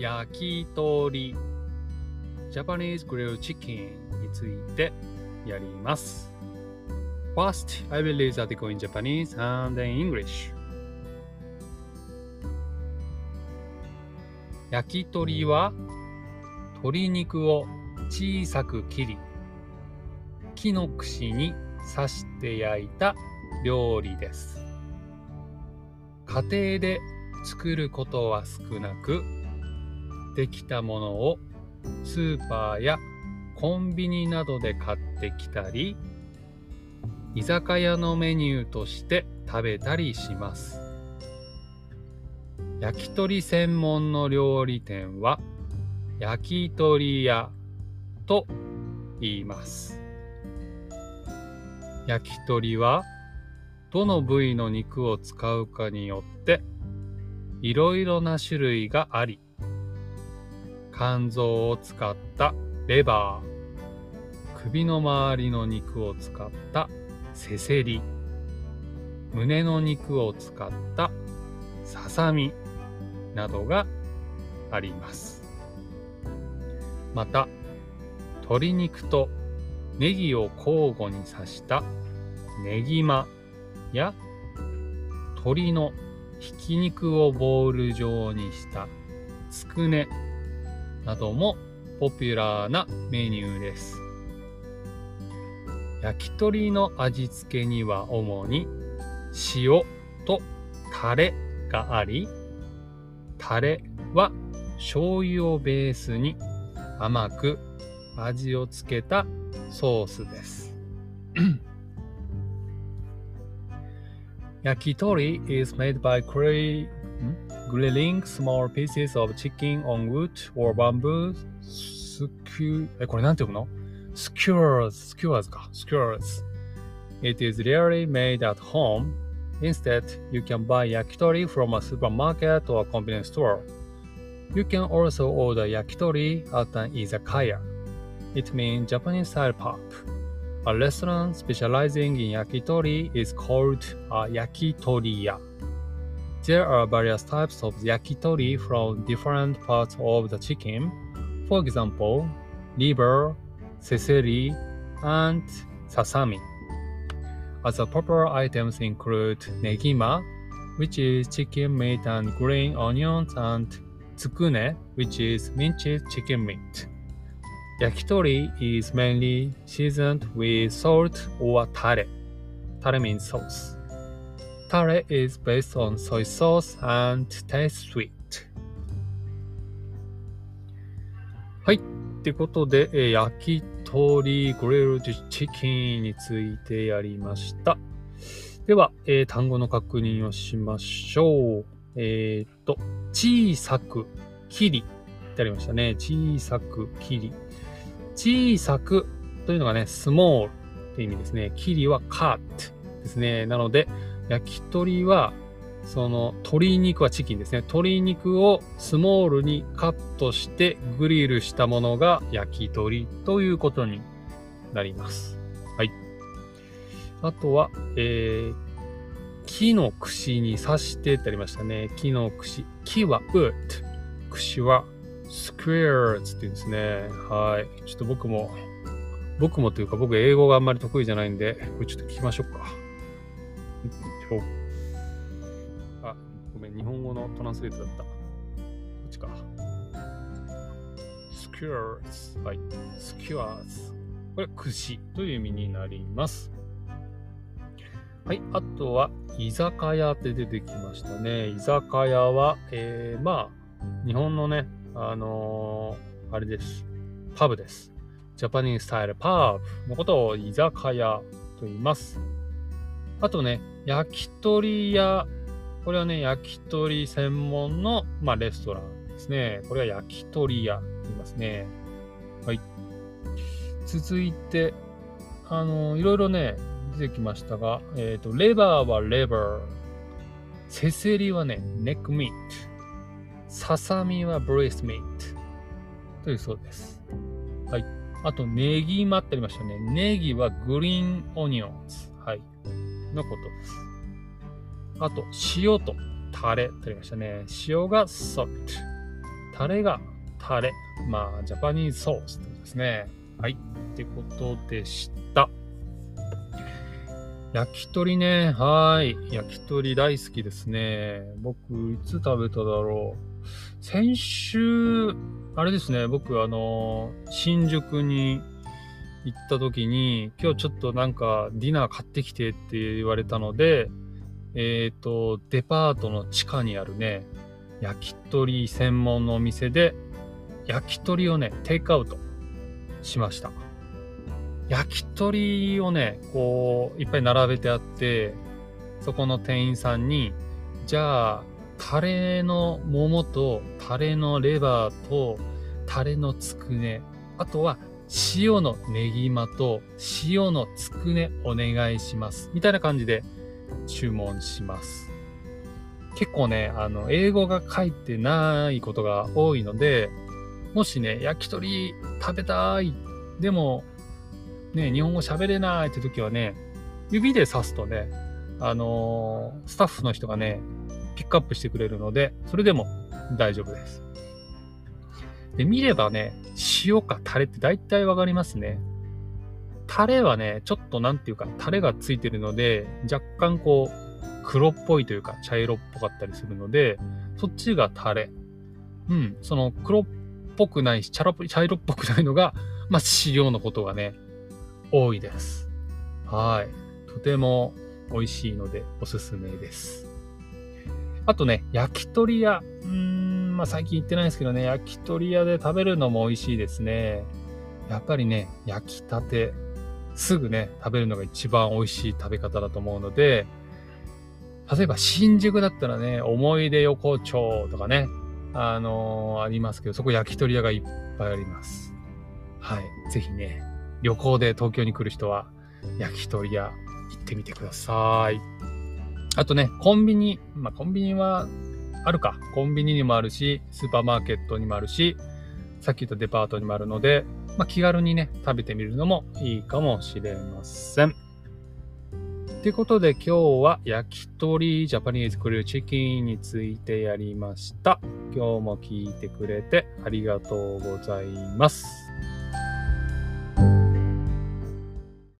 焼き鳥ジャパニーズグリルチキンについてやります。焼き鳥は鶏肉を小さく切り木の串に刺して焼いた料理です。家庭で作ることは少なく、できたものをスーパーやコンビニなどで買ってきたり、居酒屋のメニューとして食べたりします。焼き鳥専門の料理店は焼き鳥屋と言います。焼き鳥はどの部位の肉を使うかによっていろいろな種類があり肝臓を使ったレバー。首の周りの肉を使ったせせり。胸の肉を使ったささみなどがありますまた鶏肉とネギを交互に刺したネギマや鶏のひき肉をボール状にしたつくねなどもポピュラーなメニューです。焼き鳥の味付けには主に塩とタレがあり、タレは醤油をベースに甘く味をつけたソースです。Yakitori is made by grilling small pieces of chicken on wood or bamboo skew え、これなんて読むの skewers, skewers か、skewers. It is rarely made at home. Instead, you can buy yakitori from a supermarket or convenience store. You can also order yakitori at an izakaya. It means Japanese style pub. A restaurant specializing in yakitori is called a yakitoriya. There are various types of yakitori from different parts of the chicken. For example, liver, seseri, and sasami. Other popular items include negima, which is chicken meat and green onions, and tsukune, which is minced chicken meat. Yakitori is mainly seasoned with salt or tare. Tare means sauce. Tare is based on soy sauce and tastes sweet. はい。ってことで、えー、焼き鳥グレルドチキンについてやりました。では、えー、単語の確認をしましょう。えっ、と、小さく、切りってありましたね。小さく、切り。小さくというのがね、スモールって意味ですね。切りはカットですね。なので、焼き鳥は、その鶏肉はチキンですね。鶏肉をスモールにカットしてグリルしたものが焼き鳥ということになります。はい。あとは、えー、木の串に刺してってありましたね。木の串。木は wood。串は squares って言うんですね。はい。ちょっと僕も、僕もというか僕英語があんまり得意じゃないんで、これちょっと聞きましょうか。あ、ごめん、日本語のトランスレートだった。こっちか。skewers。はい。skewers。これ、串という意味になります。はい。あとは、居酒屋って出てきましたね。居酒屋は、えー、まあ、日本のね、あのー、あれです。パブです。ジャパニーズスタイルパーブのことを居酒屋と言います。あとね、焼き鳥屋。これはね、焼き鳥専門の、まあ、レストランですね。これは焼き鳥屋と言いますね。はい。続いて、あの、いろいろね、出てきましたが、えっ、ー、と、レバーはレバー。せせりはね、ネックミート。ささみはブレスメイトというそうです。はい。あと、ネギマってありましたね。ネギはグリーンオニオンズ。はい。のことです。あと、塩とタレってありましたね。塩がソルト。タレがタレ。まあ、ジャパニーズソースってことですね。はい。ってことでした。焼き鳥ね。はい。焼き鳥大好きですね。僕、いつ食べただろう。先週、あれですね。僕、あの、新宿に行った時に、今日ちょっとなんかディナー買ってきてって言われたので、えっ、ー、と、デパートの地下にあるね、焼き鳥専門のお店で、焼き鳥をね、テイクアウトしました。焼き鳥をね、こう、いっぱい並べてあって、そこの店員さんに、じゃあ、タレの桃と、タレのレバーと、タレのつくね、あとは塩のネギマと塩のつくねお願いします。みたいな感じで注文します。結構ね、あの、英語が書いてないことが多いので、もしね、焼き鳥食べたい。でも、ね、日本語喋れないって時はね、指で刺すとね、あのー、スタッフの人がね、ピックアップしてくれるので、それでも大丈夫です。で、見ればね、塩かタレって大体わかりますね。タレはね、ちょっとなんていうか、タレがついてるので、若干こう、黒っぽいというか、茶色っぽかったりするので、そっちがタレ。うん、その黒っぽくないし、茶色っぽくないのが、まあ、塩のことがね、多いです。はい。とても美味しいのでおすすめです。あとね、焼き鳥屋。うん、まあ最近行ってないですけどね、焼き鳥屋で食べるのも美味しいですね。やっぱりね、焼きたて、すぐね、食べるのが一番美味しい食べ方だと思うので、例えば新宿だったらね、思い出横丁とかね、あのー、ありますけど、そこ焼き鳥屋がいっぱいあります。はい。ぜひね、旅行で東京に来る人は、焼き鳥屋行ってみてください。あとね、コンビニ。まあ、コンビニはあるか。コンビニにもあるし、スーパーマーケットにもあるし、さっき言ったデパートにもあるので、まあ、気軽にね、食べてみるのもいいかもしれません。ということで今日は焼き鳥ジャパニーズクリルチキンについてやりました。今日も聞いてくれてありがとうございます。